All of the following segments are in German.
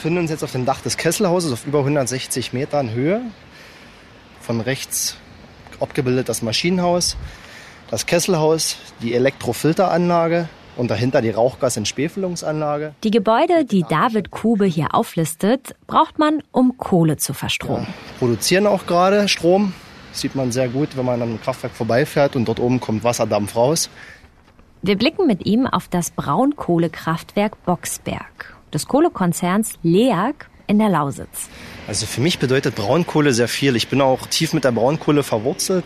befinden uns jetzt auf dem Dach des Kesselhauses auf über 160 Metern Höhe. Von rechts abgebildet das Maschinenhaus, das Kesselhaus, die Elektrofilteranlage und dahinter die Rauchgasentspiegelungsanlage. Die Gebäude, die David Kube hier auflistet, braucht man, um Kohle zu verstromen. Ja, produzieren auch gerade Strom. Das sieht man sehr gut, wenn man am Kraftwerk vorbeifährt und dort oben kommt Wasserdampf raus. Wir blicken mit ihm auf das Braunkohlekraftwerk Boxberg des Kohlekonzerns LEAG in der Lausitz. Also für mich bedeutet Braunkohle sehr viel. Ich bin auch tief mit der Braunkohle verwurzelt.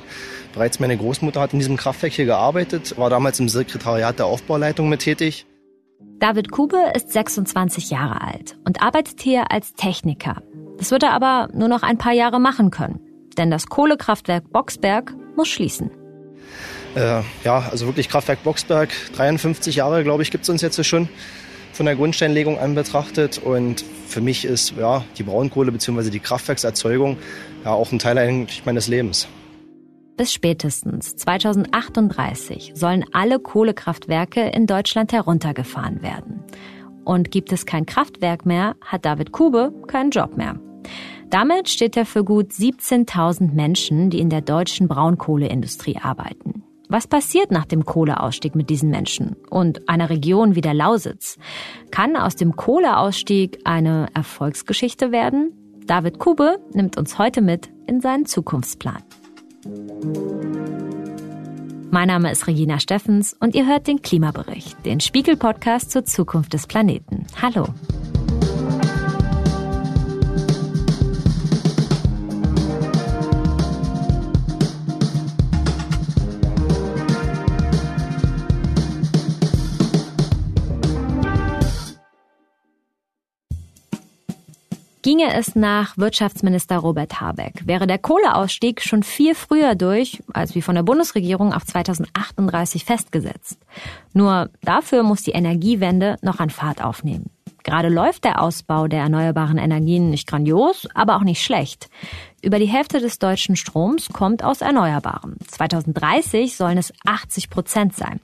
Bereits meine Großmutter hat in diesem Kraftwerk hier gearbeitet, war damals im Sekretariat der Aufbauleitung mit tätig. David Kube ist 26 Jahre alt und arbeitet hier als Techniker. Das wird er aber nur noch ein paar Jahre machen können, denn das Kohlekraftwerk Boxberg muss schließen. Äh, ja, also wirklich Kraftwerk Boxberg, 53 Jahre, glaube ich, gibt es uns jetzt schon von der Grundsteinlegung an betrachtet. Und für mich ist ja, die Braunkohle bzw. die Kraftwerkserzeugung ja auch ein Teil eigentlich meines Lebens. Bis spätestens 2038 sollen alle Kohlekraftwerke in Deutschland heruntergefahren werden. Und gibt es kein Kraftwerk mehr, hat David Kube keinen Job mehr. Damit steht er für gut 17.000 Menschen, die in der deutschen Braunkohleindustrie arbeiten. Was passiert nach dem Kohleausstieg mit diesen Menschen und einer Region wie der Lausitz? Kann aus dem Kohleausstieg eine Erfolgsgeschichte werden? David Kube nimmt uns heute mit in seinen Zukunftsplan. Mein Name ist Regina Steffens und ihr hört den Klimabericht, den Spiegel-Podcast zur Zukunft des Planeten. Hallo. Ginge es nach Wirtschaftsminister Robert Habeck, wäre der Kohleausstieg schon viel früher durch, als wie von der Bundesregierung auf 2038 festgesetzt. Nur dafür muss die Energiewende noch an Fahrt aufnehmen. Gerade läuft der Ausbau der erneuerbaren Energien nicht grandios, aber auch nicht schlecht. Über die Hälfte des deutschen Stroms kommt aus Erneuerbaren. 2030 sollen es 80 Prozent sein.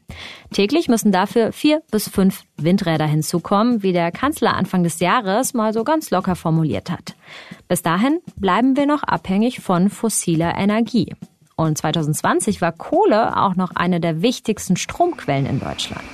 Täglich müssen dafür vier bis fünf Windräder hinzukommen, wie der Kanzler Anfang des Jahres mal so ganz locker formuliert hat. Bis dahin bleiben wir noch abhängig von fossiler Energie. Und 2020 war Kohle auch noch eine der wichtigsten Stromquellen in Deutschland.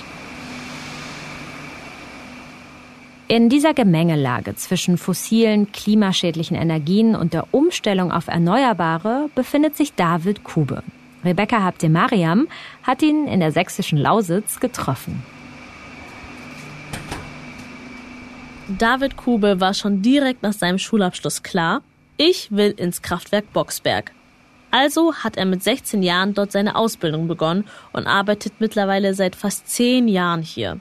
In dieser Gemengelage zwischen fossilen, klimaschädlichen Energien und der Umstellung auf Erneuerbare befindet sich David Kube. Rebecca Habtemariam hat ihn in der sächsischen Lausitz getroffen. David Kube war schon direkt nach seinem Schulabschluss klar, ich will ins Kraftwerk Boxberg. Also hat er mit 16 Jahren dort seine Ausbildung begonnen und arbeitet mittlerweile seit fast 10 Jahren hier.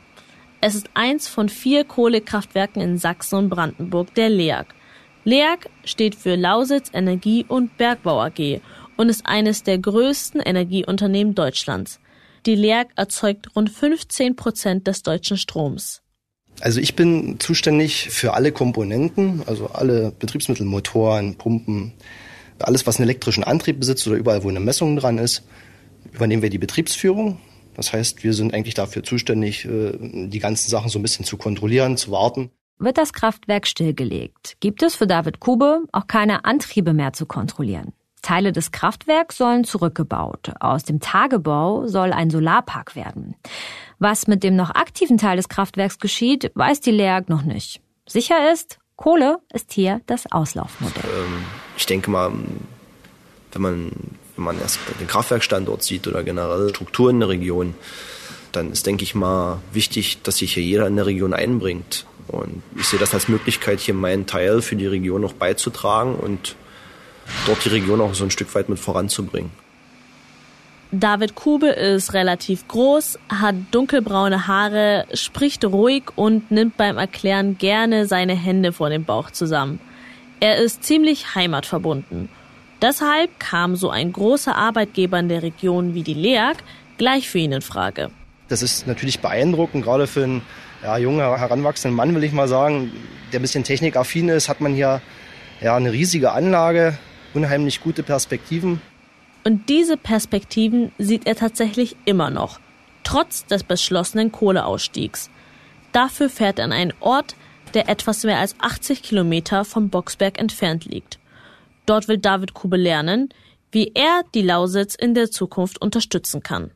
Es ist eins von vier Kohlekraftwerken in Sachsen und Brandenburg, der LEAG. LEAG steht für Lausitz Energie und Bergbau AG und ist eines der größten Energieunternehmen Deutschlands. Die LEAG erzeugt rund 15 Prozent des deutschen Stroms. Also ich bin zuständig für alle Komponenten, also alle Betriebsmittel, Motoren, Pumpen, alles, was einen elektrischen Antrieb besitzt oder überall, wo eine Messung dran ist, übernehmen wir die Betriebsführung. Das heißt, wir sind eigentlich dafür zuständig, äh, die ganzen Sachen so ein bisschen zu kontrollieren, zu warten. Wird das Kraftwerk stillgelegt, gibt es für David Kube auch keine Antriebe mehr zu kontrollieren. Teile des Kraftwerks sollen zurückgebaut. Aus dem Tagebau soll ein Solarpark werden. Was mit dem noch aktiven Teil des Kraftwerks geschieht, weiß die LEAG noch nicht. Sicher ist, Kohle ist hier das Auslaufmodell. Ähm, ich denke mal, wenn man wenn man erst den Kraftwerkstandort sieht oder generell Strukturen in der Region, dann ist, denke ich mal, wichtig, dass sich hier jeder in der Region einbringt. Und ich sehe das als Möglichkeit, hier meinen Teil für die Region noch beizutragen und dort die Region auch so ein Stück weit mit voranzubringen. David Kube ist relativ groß, hat dunkelbraune Haare, spricht ruhig und nimmt beim Erklären gerne seine Hände vor dem Bauch zusammen. Er ist ziemlich heimatverbunden Deshalb kam so ein großer Arbeitgeber in der Region wie die LEAG gleich für ihn in Frage. Das ist natürlich beeindruckend, gerade für einen ja, jungen, heranwachsenden Mann, will ich mal sagen, der ein bisschen technikaffin ist, hat man hier ja, eine riesige Anlage, unheimlich gute Perspektiven. Und diese Perspektiven sieht er tatsächlich immer noch, trotz des beschlossenen Kohleausstiegs. Dafür fährt er an einen Ort, der etwas mehr als 80 Kilometer vom Boxberg entfernt liegt. Dort will David Kube lernen, wie er die Lausitz in der Zukunft unterstützen kann.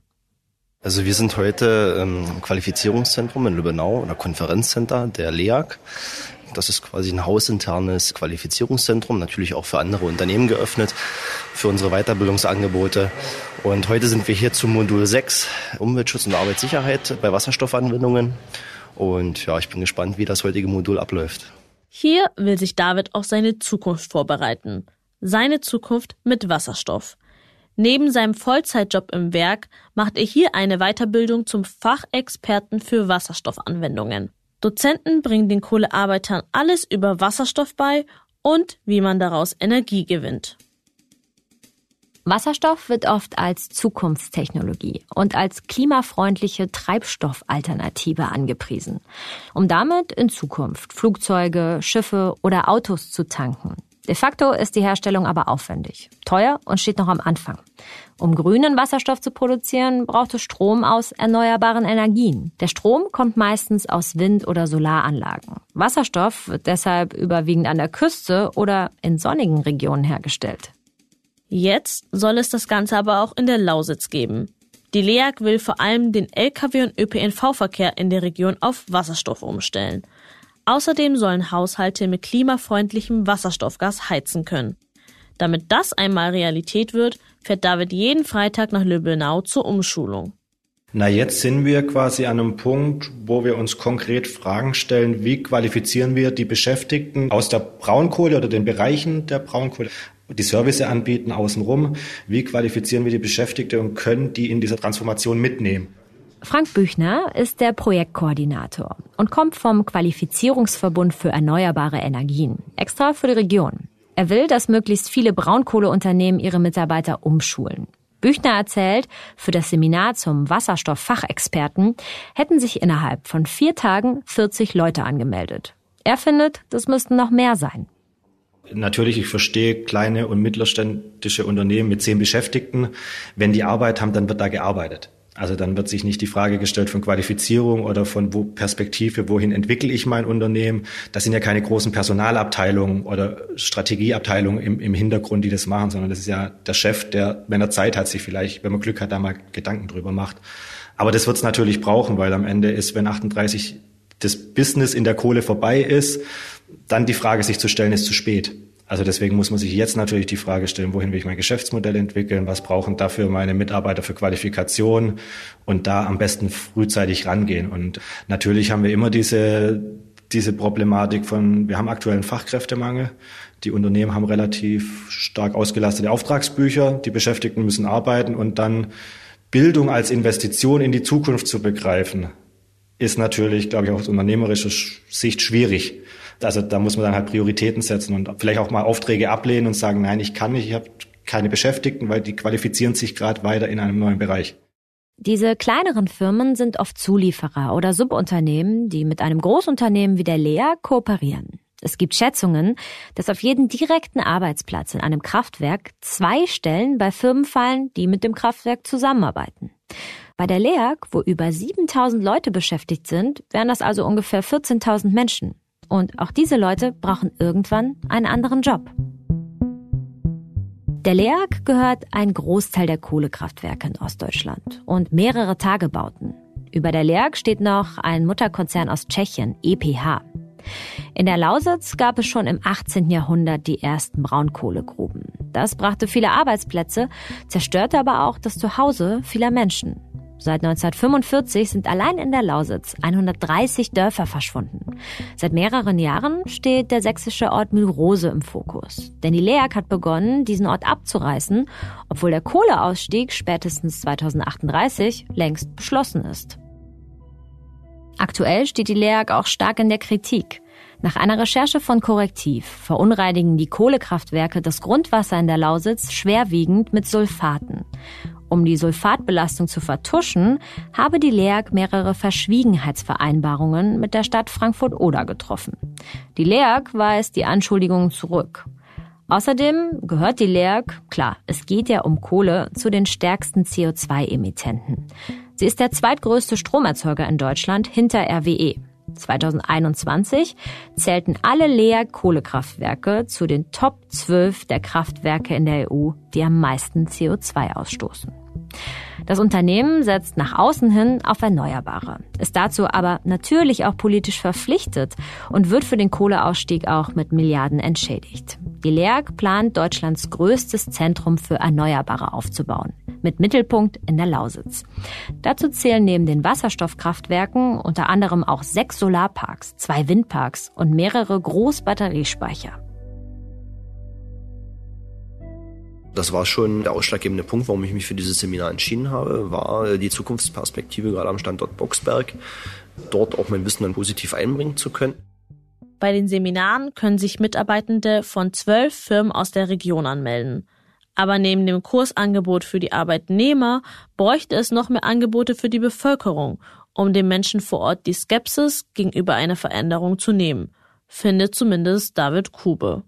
Also wir sind heute im Qualifizierungszentrum in Lübbenau oder Konferenzcenter der LEAG. Das ist quasi ein hausinternes Qualifizierungszentrum, natürlich auch für andere Unternehmen geöffnet, für unsere Weiterbildungsangebote. Und heute sind wir hier zum Modul 6, Umweltschutz und Arbeitssicherheit bei Wasserstoffanwendungen. Und ja, ich bin gespannt, wie das heutige Modul abläuft. Hier will sich David auf seine Zukunft vorbereiten. Seine Zukunft mit Wasserstoff. Neben seinem Vollzeitjob im Werk macht er hier eine Weiterbildung zum Fachexperten für Wasserstoffanwendungen. Dozenten bringen den Kohlearbeitern alles über Wasserstoff bei und wie man daraus Energie gewinnt. Wasserstoff wird oft als Zukunftstechnologie und als klimafreundliche Treibstoffalternative angepriesen, um damit in Zukunft Flugzeuge, Schiffe oder Autos zu tanken. De facto ist die Herstellung aber aufwendig, teuer und steht noch am Anfang. Um grünen Wasserstoff zu produzieren, braucht es Strom aus erneuerbaren Energien. Der Strom kommt meistens aus Wind- oder Solaranlagen. Wasserstoff wird deshalb überwiegend an der Küste oder in sonnigen Regionen hergestellt. Jetzt soll es das Ganze aber auch in der Lausitz geben. Die LEAG will vor allem den Lkw- und ÖPNV-Verkehr in der Region auf Wasserstoff umstellen. Außerdem sollen Haushalte mit klimafreundlichem Wasserstoffgas heizen können. Damit das einmal Realität wird, fährt David jeden Freitag nach Lübbenau zur Umschulung. Na, jetzt sind wir quasi an einem Punkt, wo wir uns konkret Fragen stellen, wie qualifizieren wir die Beschäftigten aus der Braunkohle oder den Bereichen der Braunkohle, die Service anbieten außenrum, wie qualifizieren wir die Beschäftigten und können die in dieser Transformation mitnehmen. Frank Büchner ist der Projektkoordinator und kommt vom Qualifizierungsverbund für erneuerbare Energien, extra für die Region. Er will, dass möglichst viele Braunkohleunternehmen ihre Mitarbeiter umschulen. Büchner erzählt, für das Seminar zum Wasserstofffachexperten hätten sich innerhalb von vier Tagen 40 Leute angemeldet. Er findet, das müssten noch mehr sein. Natürlich, ich verstehe kleine und mittelständische Unternehmen mit zehn Beschäftigten. Wenn die Arbeit haben, dann wird da gearbeitet. Also dann wird sich nicht die Frage gestellt von Qualifizierung oder von wo Perspektive, wohin entwickle ich mein Unternehmen. Das sind ja keine großen Personalabteilungen oder Strategieabteilungen im, im Hintergrund, die das machen, sondern das ist ja der Chef, der, wenn er Zeit hat, sich vielleicht, wenn man Glück hat, da mal Gedanken drüber macht. Aber das wird es natürlich brauchen, weil am Ende ist, wenn 38 das Business in der Kohle vorbei ist, dann die Frage sich zu stellen, ist zu spät. Also deswegen muss man sich jetzt natürlich die Frage stellen, wohin will ich mein Geschäftsmodell entwickeln, was brauchen dafür meine Mitarbeiter für Qualifikation und da am besten frühzeitig rangehen. Und natürlich haben wir immer diese, diese Problematik von, wir haben aktuellen Fachkräftemangel. Die Unternehmen haben relativ stark ausgelastete Auftragsbücher, die Beschäftigten müssen arbeiten und dann Bildung als Investition in die Zukunft zu begreifen, ist natürlich, glaube ich, aus unternehmerischer Sicht schwierig. Also da muss man dann halt Prioritäten setzen und vielleicht auch mal Aufträge ablehnen und sagen, nein, ich kann nicht, ich habe keine Beschäftigten, weil die qualifizieren sich gerade weiter in einem neuen Bereich. Diese kleineren Firmen sind oft Zulieferer oder Subunternehmen, die mit einem Großunternehmen wie der Lea kooperieren. Es gibt Schätzungen, dass auf jeden direkten Arbeitsplatz in einem Kraftwerk zwei Stellen bei Firmen fallen, die mit dem Kraftwerk zusammenarbeiten. Bei der LEAG, wo über 7000 Leute beschäftigt sind, wären das also ungefähr 14.000 Menschen. Und auch diese Leute brauchen irgendwann einen anderen Job. Der LEAG gehört ein Großteil der Kohlekraftwerke in Ostdeutschland und mehrere Tagebauten. Über der LEAG steht noch ein Mutterkonzern aus Tschechien, EPH. In der Lausitz gab es schon im 18. Jahrhundert die ersten Braunkohlegruben. Das brachte viele Arbeitsplätze, zerstörte aber auch das Zuhause vieler Menschen. Seit 1945 sind allein in der Lausitz 130 Dörfer verschwunden. Seit mehreren Jahren steht der sächsische Ort Mühlrose im Fokus. Denn die LEAG hat begonnen, diesen Ort abzureißen, obwohl der Kohleausstieg spätestens 2038 längst beschlossen ist. Aktuell steht die LEAG auch stark in der Kritik. Nach einer Recherche von Korrektiv verunreinigen die Kohlekraftwerke das Grundwasser in der Lausitz schwerwiegend mit Sulfaten. Um die Sulfatbelastung zu vertuschen, habe die LEAG mehrere Verschwiegenheitsvereinbarungen mit der Stadt Frankfurt-Oder getroffen. Die LEAG weist die Anschuldigungen zurück. Außerdem gehört die LEAG, klar, es geht ja um Kohle, zu den stärksten CO2-Emittenten. Sie ist der zweitgrößte Stromerzeuger in Deutschland hinter RWE. 2021 zählten alle Leer-Kohlekraftwerke zu den Top 12 der Kraftwerke in der EU, die am meisten CO2 ausstoßen. Das Unternehmen setzt nach außen hin auf Erneuerbare, ist dazu aber natürlich auch politisch verpflichtet und wird für den Kohleausstieg auch mit Milliarden entschädigt. Die LEAG plant Deutschlands größtes Zentrum für Erneuerbare aufzubauen, mit Mittelpunkt in der Lausitz. Dazu zählen neben den Wasserstoffkraftwerken unter anderem auch sechs Solarparks, zwei Windparks und mehrere Großbatteriespeicher. Das war schon der ausschlaggebende Punkt, warum ich mich für dieses Seminar entschieden habe, war die Zukunftsperspektive gerade am Standort Boxberg, dort auch mein Wissen dann positiv einbringen zu können. Bei den Seminaren können sich Mitarbeitende von zwölf Firmen aus der Region anmelden. Aber neben dem Kursangebot für die Arbeitnehmer bräuchte es noch mehr Angebote für die Bevölkerung, um den Menschen vor Ort die Skepsis gegenüber einer Veränderung zu nehmen, findet zumindest David Kube.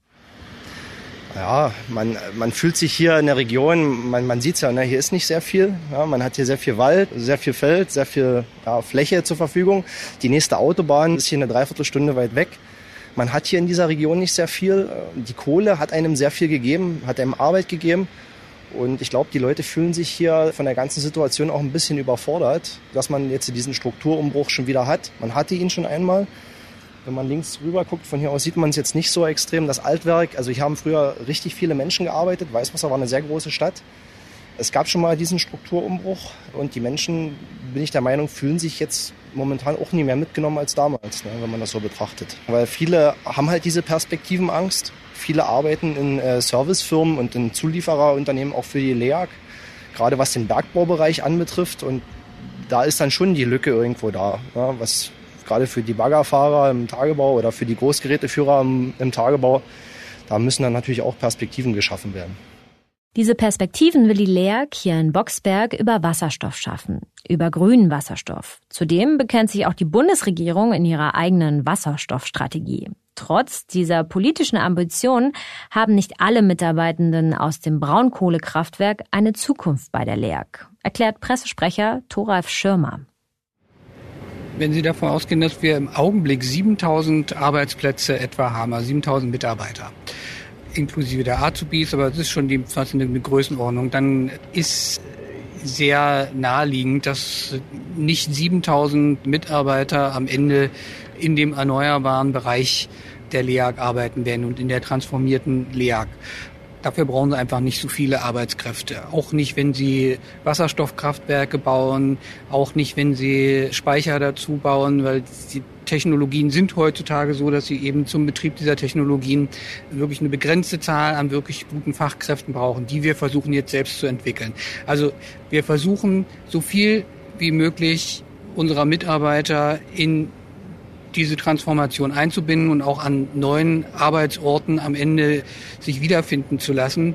Ja, man, man fühlt sich hier in der Region, man, man sieht es ja, ne, hier ist nicht sehr viel. Ja, man hat hier sehr viel Wald, sehr viel Feld, sehr viel ja, Fläche zur Verfügung. Die nächste Autobahn ist hier eine Dreiviertelstunde weit weg. Man hat hier in dieser Region nicht sehr viel. Die Kohle hat einem sehr viel gegeben, hat einem Arbeit gegeben. Und ich glaube, die Leute fühlen sich hier von der ganzen Situation auch ein bisschen überfordert, dass man jetzt diesen Strukturumbruch schon wieder hat. Man hatte ihn schon einmal. Wenn man links rüber guckt, von hier aus sieht man es jetzt nicht so extrem. Das Altwerk, also hier haben früher richtig viele Menschen gearbeitet. Weißwasser war eine sehr große Stadt. Es gab schon mal diesen Strukturumbruch und die Menschen, bin ich der Meinung, fühlen sich jetzt momentan auch nie mehr mitgenommen als damals, ne, wenn man das so betrachtet. Weil viele haben halt diese Perspektivenangst. Viele arbeiten in äh, Servicefirmen und in Zuliefererunternehmen auch für die LEAG, gerade was den Bergbaubereich anbetrifft. Und da ist dann schon die Lücke irgendwo da, ja, was gerade für die Baggerfahrer im Tagebau oder für die Großgeräteführer im, im Tagebau, da müssen dann natürlich auch Perspektiven geschaffen werden. Diese Perspektiven will die LEAG hier in Boxberg über Wasserstoff schaffen, über grünen Wasserstoff. Zudem bekennt sich auch die Bundesregierung in ihrer eigenen Wasserstoffstrategie. Trotz dieser politischen Ambitionen haben nicht alle Mitarbeitenden aus dem Braunkohlekraftwerk eine Zukunft bei der LEAG, erklärt Pressesprecher Thoralf Schirmer. Wenn Sie davon ausgehen, dass wir im Augenblick 7000 Arbeitsplätze etwa haben, also 7000 Mitarbeiter, inklusive der Azubis, aber es ist schon die, fast eine Größenordnung, dann ist sehr naheliegend, dass nicht 7000 Mitarbeiter am Ende in dem erneuerbaren Bereich der LEAG arbeiten werden und in der transformierten LEAG. Dafür brauchen sie einfach nicht so viele Arbeitskräfte. Auch nicht, wenn sie Wasserstoffkraftwerke bauen, auch nicht, wenn sie Speicher dazu bauen, weil die Technologien sind heutzutage so, dass sie eben zum Betrieb dieser Technologien wirklich eine begrenzte Zahl an wirklich guten Fachkräften brauchen, die wir versuchen jetzt selbst zu entwickeln. Also wir versuchen so viel wie möglich unserer Mitarbeiter in diese Transformation einzubinden und auch an neuen Arbeitsorten am Ende sich wiederfinden zu lassen.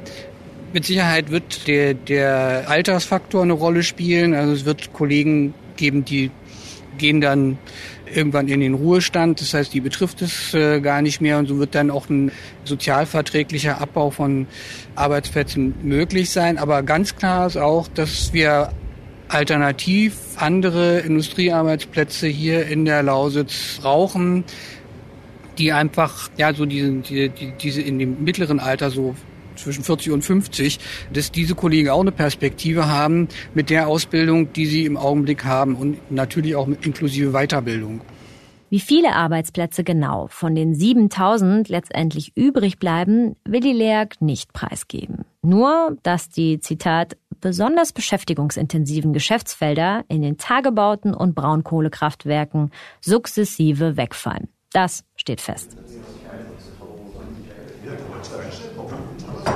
Mit Sicherheit wird der, der Altersfaktor eine Rolle spielen. Also es wird Kollegen geben, die gehen dann irgendwann in den Ruhestand. Das heißt, die betrifft es äh, gar nicht mehr und so wird dann auch ein sozialverträglicher Abbau von Arbeitsplätzen möglich sein. Aber ganz klar ist auch, dass wir alternativ andere Industriearbeitsplätze hier in der Lausitz brauchen, die einfach, ja, so diese, die, diese in dem mittleren Alter so zwischen 40 und 50, dass diese Kollegen auch eine Perspektive haben mit der Ausbildung, die sie im Augenblick haben und natürlich auch mit inklusive Weiterbildung. Wie viele Arbeitsplätze genau von den 7000 letztendlich übrig bleiben, will die LEAG nicht preisgeben. Nur, dass die, Zitat, besonders beschäftigungsintensiven Geschäftsfelder in den Tagebauten und Braunkohlekraftwerken sukzessive wegfallen. Das steht fest.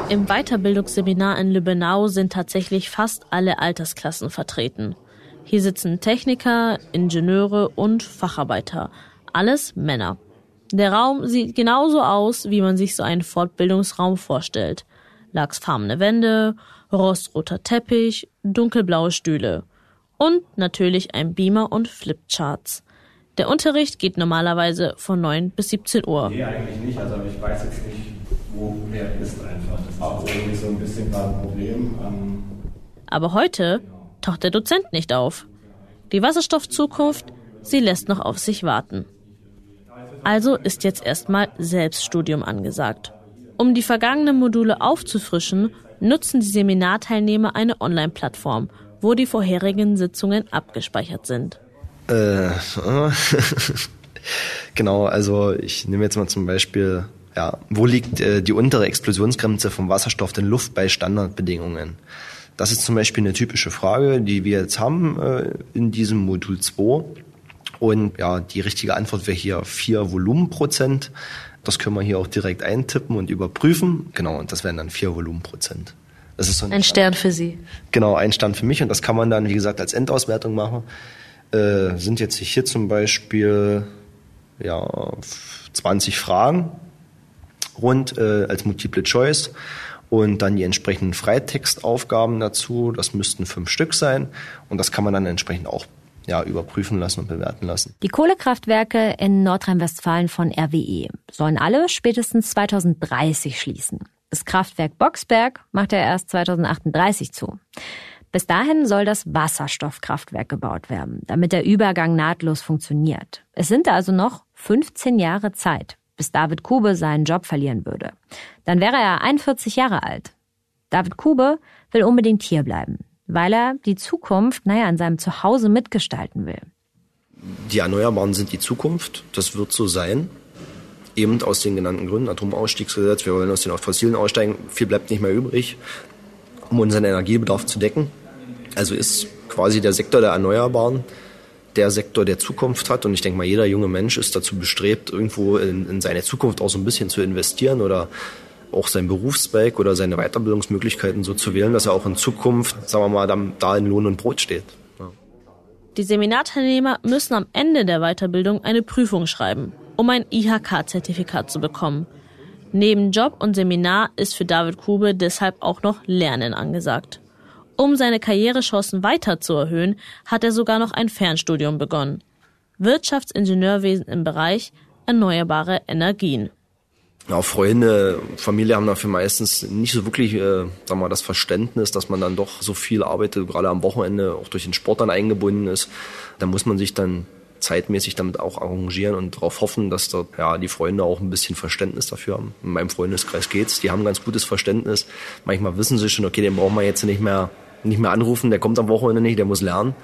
Im Weiterbildungsseminar in Lübbenau sind tatsächlich fast alle Altersklassen vertreten. Hier sitzen Techniker, Ingenieure und Facharbeiter. Alles Männer. Der Raum sieht genauso aus, wie man sich so einen Fortbildungsraum vorstellt. Lachsfarbene Wände, rostroter Teppich, dunkelblaue Stühle. Und natürlich ein Beamer und Flipcharts. Der Unterricht geht normalerweise von 9 bis 17 Uhr. Nee, eigentlich nicht. Also ich weiß jetzt nicht, wo wer ist einfach. Das war auch irgendwie so ein bisschen ein Problem. Ähm Aber heute taucht der Dozent nicht auf. Die Wasserstoffzukunft, sie lässt noch auf sich warten. Also ist jetzt erstmal Selbststudium angesagt. Um die vergangenen Module aufzufrischen, nutzen die Seminarteilnehmer eine Online-Plattform, wo die vorherigen Sitzungen abgespeichert sind. Äh, genau, also ich nehme jetzt mal zum Beispiel, ja, wo liegt äh, die untere Explosionsgrenze vom Wasserstoff in Luft bei Standardbedingungen? Das ist zum Beispiel eine typische Frage, die wir jetzt haben äh, in diesem Modul 2. Und ja, die richtige Antwort wäre hier 4 Volumenprozent. Das können wir hier auch direkt eintippen und überprüfen. Genau, und das wären dann 4 Volumenprozent. Das ist so ein, ein Stern für Sie. Genau, ein Stern für mich. Und das kann man dann, wie gesagt, als Endauswertung machen. Äh, sind jetzt hier zum Beispiel ja, 20 Fragen rund äh, als Multiple Choice und dann die entsprechenden Freitextaufgaben dazu. Das müssten fünf Stück sein und das kann man dann entsprechend auch ja, überprüfen lassen und bewerten lassen. Die Kohlekraftwerke in Nordrhein-Westfalen von RWE sollen alle spätestens 2030 schließen. Das Kraftwerk Boxberg macht er erst 2038 zu. Bis dahin soll das Wasserstoffkraftwerk gebaut werden, damit der Übergang nahtlos funktioniert. Es sind also noch 15 Jahre Zeit, bis David Kube seinen Job verlieren würde. Dann wäre er 41 Jahre alt. David Kube will unbedingt hier bleiben, weil er die Zukunft, naja, in seinem Zuhause mitgestalten will. Die Erneuerbaren sind die Zukunft. Das wird so sein. Eben aus den genannten Gründen. Atomausstiegsgesetz. Wir wollen aus den fossilen aussteigen. Viel bleibt nicht mehr übrig, um unseren Energiebedarf zu decken. Also ist quasi der Sektor der Erneuerbaren der Sektor der Zukunft hat. Und ich denke mal, jeder junge Mensch ist dazu bestrebt, irgendwo in, in seine Zukunft auch so ein bisschen zu investieren oder auch sein Berufszweig oder seine Weiterbildungsmöglichkeiten so zu wählen, dass er auch in Zukunft, sagen wir mal, da, da in Lohn und Brot steht. Ja. Die Seminarteilnehmer müssen am Ende der Weiterbildung eine Prüfung schreiben, um ein IHK-Zertifikat zu bekommen. Neben Job und Seminar ist für David Kube deshalb auch noch Lernen angesagt. Um seine Karrierechancen weiter zu erhöhen, hat er sogar noch ein Fernstudium begonnen. Wirtschaftsingenieurwesen im Bereich erneuerbare Energien. Ja, Freunde, Familie haben dafür meistens nicht so wirklich, äh, sag mal, das Verständnis, dass man dann doch so viel arbeitet, gerade am Wochenende auch durch den Sport dann eingebunden ist. Da muss man sich dann zeitmäßig damit auch arrangieren und darauf hoffen, dass dort ja die Freunde auch ein bisschen Verständnis dafür haben. In meinem Freundeskreis geht's, die haben ganz gutes Verständnis. Manchmal wissen sie schon, okay, den brauchen wir jetzt nicht mehr nicht mehr anrufen, der kommt am Wochenende nicht, der muss lernen.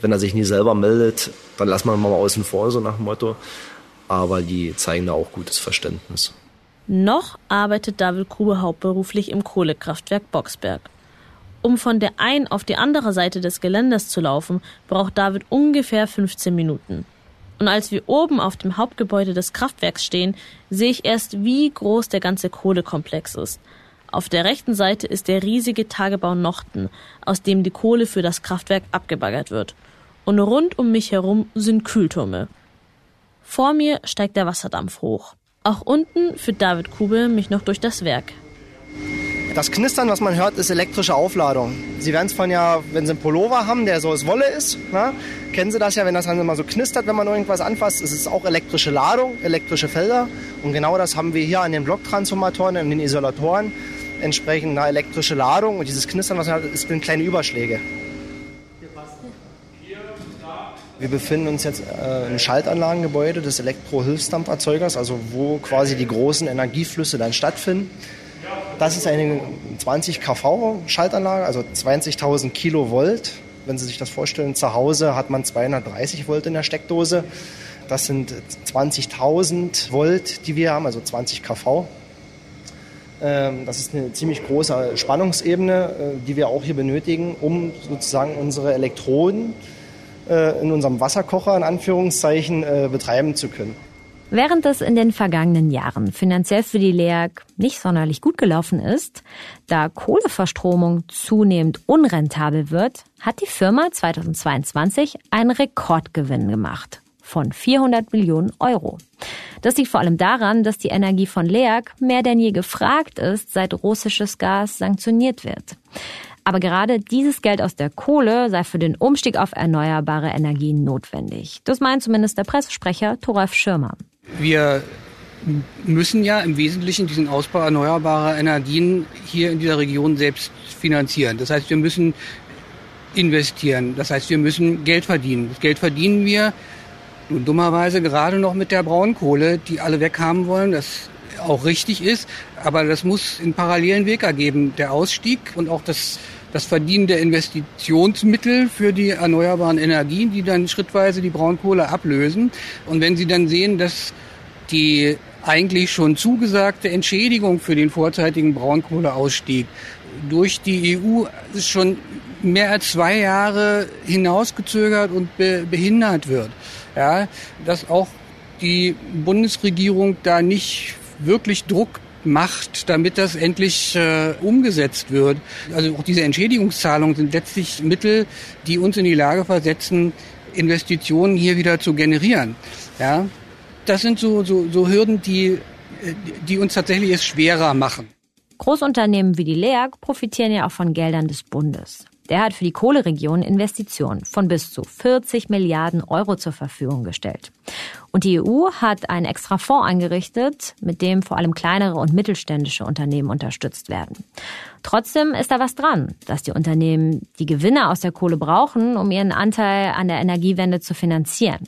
Wenn er sich nie selber meldet, dann lassen wir ihn mal außen vor, so nach dem Motto. Aber die zeigen da auch gutes Verständnis. Noch arbeitet David Grube hauptberuflich im Kohlekraftwerk Boxberg. Um von der einen auf die andere Seite des Geländes zu laufen, braucht David ungefähr 15 Minuten. Und als wir oben auf dem Hauptgebäude des Kraftwerks stehen, sehe ich erst, wie groß der ganze Kohlekomplex ist. Auf der rechten Seite ist der riesige Tagebau Nochten, aus dem die Kohle für das Kraftwerk abgebaggert wird. Und rund um mich herum sind Kühltürme. Vor mir steigt der Wasserdampf hoch. Auch unten führt David Kube mich noch durch das Werk. Das Knistern, was man hört, ist elektrische Aufladung. Sie werden es von ja, wenn Sie einen Pullover haben, der so aus Wolle ist, na, kennen Sie das ja, wenn das dann immer so knistert, wenn man irgendwas anfasst. Es ist auch elektrische Ladung, elektrische Felder. Und genau das haben wir hier an den Blocktransformatoren, an den Isolatoren entsprechend eine elektrische Ladung und dieses Knistern, was man ist sind kleine Überschläge. Wir befinden uns jetzt äh, im Schaltanlagengebäude des Elektrohilfsdampferzeugers, also wo quasi die großen Energieflüsse dann stattfinden. Das ist eine 20 kV Schaltanlage, also 20.000 Kilovolt. Wenn Sie sich das vorstellen, zu Hause hat man 230 Volt in der Steckdose. Das sind 20.000 Volt, die wir haben, also 20 kV. Ähm, das ist eine ziemlich große Spannungsebene, äh, die wir auch hier benötigen, um sozusagen unsere Elektroden in unserem Wasserkocher in Anführungszeichen äh, betreiben zu können. Während es in den vergangenen Jahren finanziell für die LEAG nicht sonderlich gut gelaufen ist, da Kohleverstromung zunehmend unrentabel wird, hat die Firma 2022 einen Rekordgewinn gemacht von 400 Millionen Euro. Das liegt vor allem daran, dass die Energie von LEAG mehr denn je gefragt ist, seit russisches Gas sanktioniert wird. Aber gerade dieses Geld aus der Kohle sei für den Umstieg auf erneuerbare Energien notwendig. Das meint zumindest der Pressesprecher Thoralf Schirmer. Wir müssen ja im Wesentlichen diesen Ausbau erneuerbarer Energien hier in dieser Region selbst finanzieren. Das heißt, wir müssen investieren. Das heißt, wir müssen Geld verdienen. Das Geld verdienen wir Nun dummerweise gerade noch mit der Braunkohle, die alle weghaben wollen, das auch richtig ist, aber das muss einen parallelen Weg ergeben. Der Ausstieg und auch das das Verdienen der Investitionsmittel für die erneuerbaren Energien, die dann schrittweise die Braunkohle ablösen. Und wenn Sie dann sehen, dass die eigentlich schon zugesagte Entschädigung für den vorzeitigen Braunkohleausstieg durch die EU schon mehr als zwei Jahre hinausgezögert und be behindert wird. Ja, dass auch die Bundesregierung da nicht wirklich Druck macht, damit das endlich äh, umgesetzt wird. Also auch diese Entschädigungszahlungen sind letztlich Mittel, die uns in die Lage versetzen, Investitionen hier wieder zu generieren. Ja, das sind so, so, so Hürden, die, die uns tatsächlich es schwerer machen. Großunternehmen wie die LEAG profitieren ja auch von Geldern des Bundes. Der hat für die Kohleregion Investitionen von bis zu 40 Milliarden Euro zur Verfügung gestellt. Und die EU hat einen extra Fonds eingerichtet, mit dem vor allem kleinere und mittelständische Unternehmen unterstützt werden. Trotzdem ist da was dran, dass die Unternehmen die Gewinne aus der Kohle brauchen, um ihren Anteil an der Energiewende zu finanzieren.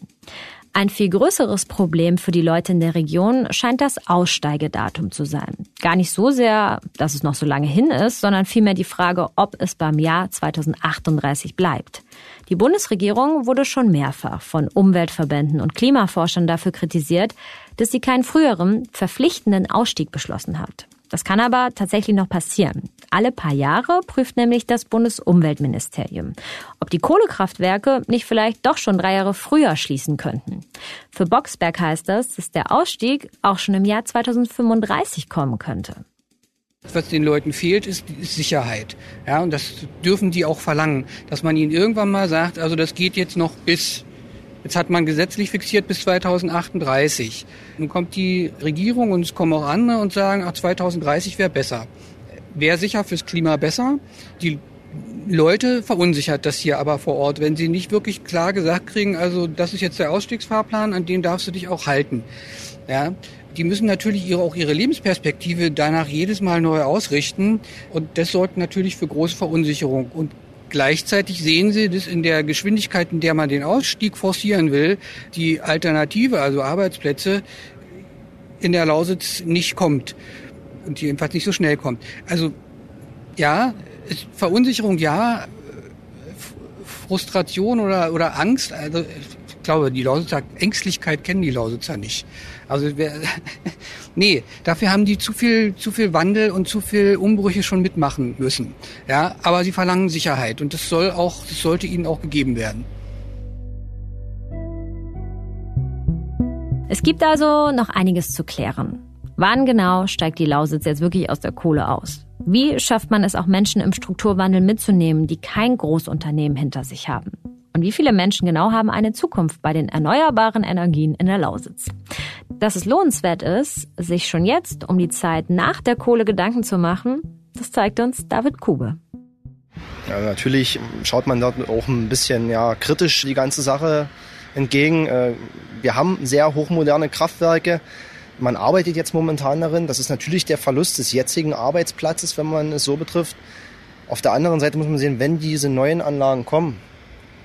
Ein viel größeres Problem für die Leute in der Region scheint das Aussteigedatum zu sein. Gar nicht so sehr, dass es noch so lange hin ist, sondern vielmehr die Frage, ob es beim Jahr 2038 bleibt. Die Bundesregierung wurde schon mehrfach von Umweltverbänden und Klimaforschern dafür kritisiert, dass sie keinen früheren verpflichtenden Ausstieg beschlossen hat. Das kann aber tatsächlich noch passieren. Alle paar Jahre prüft nämlich das Bundesumweltministerium, ob die Kohlekraftwerke nicht vielleicht doch schon drei Jahre früher schließen könnten. Für Boxberg heißt das, dass der Ausstieg auch schon im Jahr 2035 kommen könnte. Was den Leuten fehlt, ist, Sicherheit. Ja, und das dürfen die auch verlangen, dass man ihnen irgendwann mal sagt, also das geht jetzt noch bis Jetzt hat man gesetzlich fixiert bis 2038. Nun kommt die Regierung und es kommen auch andere und sagen, ach, 2030 wäre besser. Wäre sicher fürs Klima besser. Die Leute verunsichert das hier aber vor Ort, wenn sie nicht wirklich klar gesagt kriegen, also das ist jetzt der Ausstiegsfahrplan, an dem darfst du dich auch halten. Ja, die müssen natürlich ihre, auch ihre Lebensperspektive danach jedes Mal neu ausrichten und das sorgt natürlich für große Verunsicherung. Und Gleichzeitig sehen Sie, dass in der Geschwindigkeit, in der man den Ausstieg forcieren will, die Alternative, also Arbeitsplätze, in der Lausitz nicht kommt und jedenfalls nicht so schnell kommt. Also ja, Verunsicherung ja, Frustration oder, oder Angst, also ich glaube, die Lausitzer Ängstlichkeit kennen die Lausitzer nicht. Also wer, nee, dafür haben die zu viel, zu viel Wandel und zu viel Umbrüche schon mitmachen müssen. Ja, aber sie verlangen Sicherheit und das soll auch, das sollte ihnen auch gegeben werden. Es gibt also noch einiges zu klären. Wann genau steigt die Lausitz jetzt wirklich aus der Kohle aus? Wie schafft man es auch Menschen im Strukturwandel mitzunehmen, die kein Großunternehmen hinter sich haben? Und wie viele Menschen genau haben eine Zukunft bei den erneuerbaren Energien in der Lausitz? Dass es lohnenswert ist, sich schon jetzt um die Zeit nach der Kohle Gedanken zu machen, das zeigt uns David Kube. Ja, natürlich schaut man dort auch ein bisschen ja, kritisch die ganze Sache entgegen. Äh, wir haben sehr hochmoderne Kraftwerke. Man arbeitet jetzt momentan darin. Das ist natürlich der Verlust des jetzigen Arbeitsplatzes, wenn man es so betrifft. Auf der anderen Seite muss man sehen, wenn diese neuen Anlagen kommen,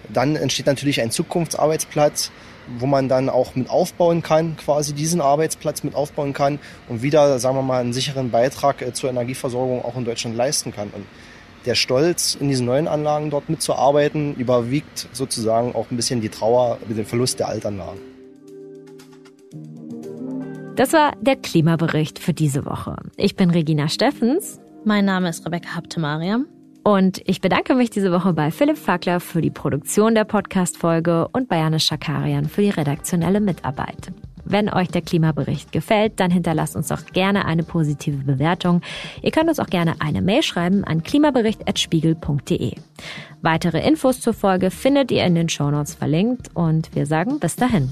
dann entsteht natürlich ein Zukunftsarbeitsplatz, wo man dann auch mit aufbauen kann, quasi diesen Arbeitsplatz mit aufbauen kann und wieder, sagen wir mal, einen sicheren Beitrag äh, zur Energieversorgung auch in Deutschland leisten kann. Und der Stolz, in diesen neuen Anlagen dort mitzuarbeiten, überwiegt sozusagen auch ein bisschen die Trauer über den Verlust der Altanlagen. Das war der Klimabericht für diese Woche. Ich bin Regina Steffens. Mein Name ist Rebecca Habtemariam. Und ich bedanke mich diese Woche bei Philipp Fackler für die Produktion der Podcast-Folge und bei Janis Schakarian für die redaktionelle Mitarbeit. Wenn euch der Klimabericht gefällt, dann hinterlasst uns doch gerne eine positive Bewertung. Ihr könnt uns auch gerne eine Mail schreiben an klimabericht.spiegel.de. Weitere Infos zur Folge findet ihr in den Shownotes verlinkt und wir sagen bis dahin.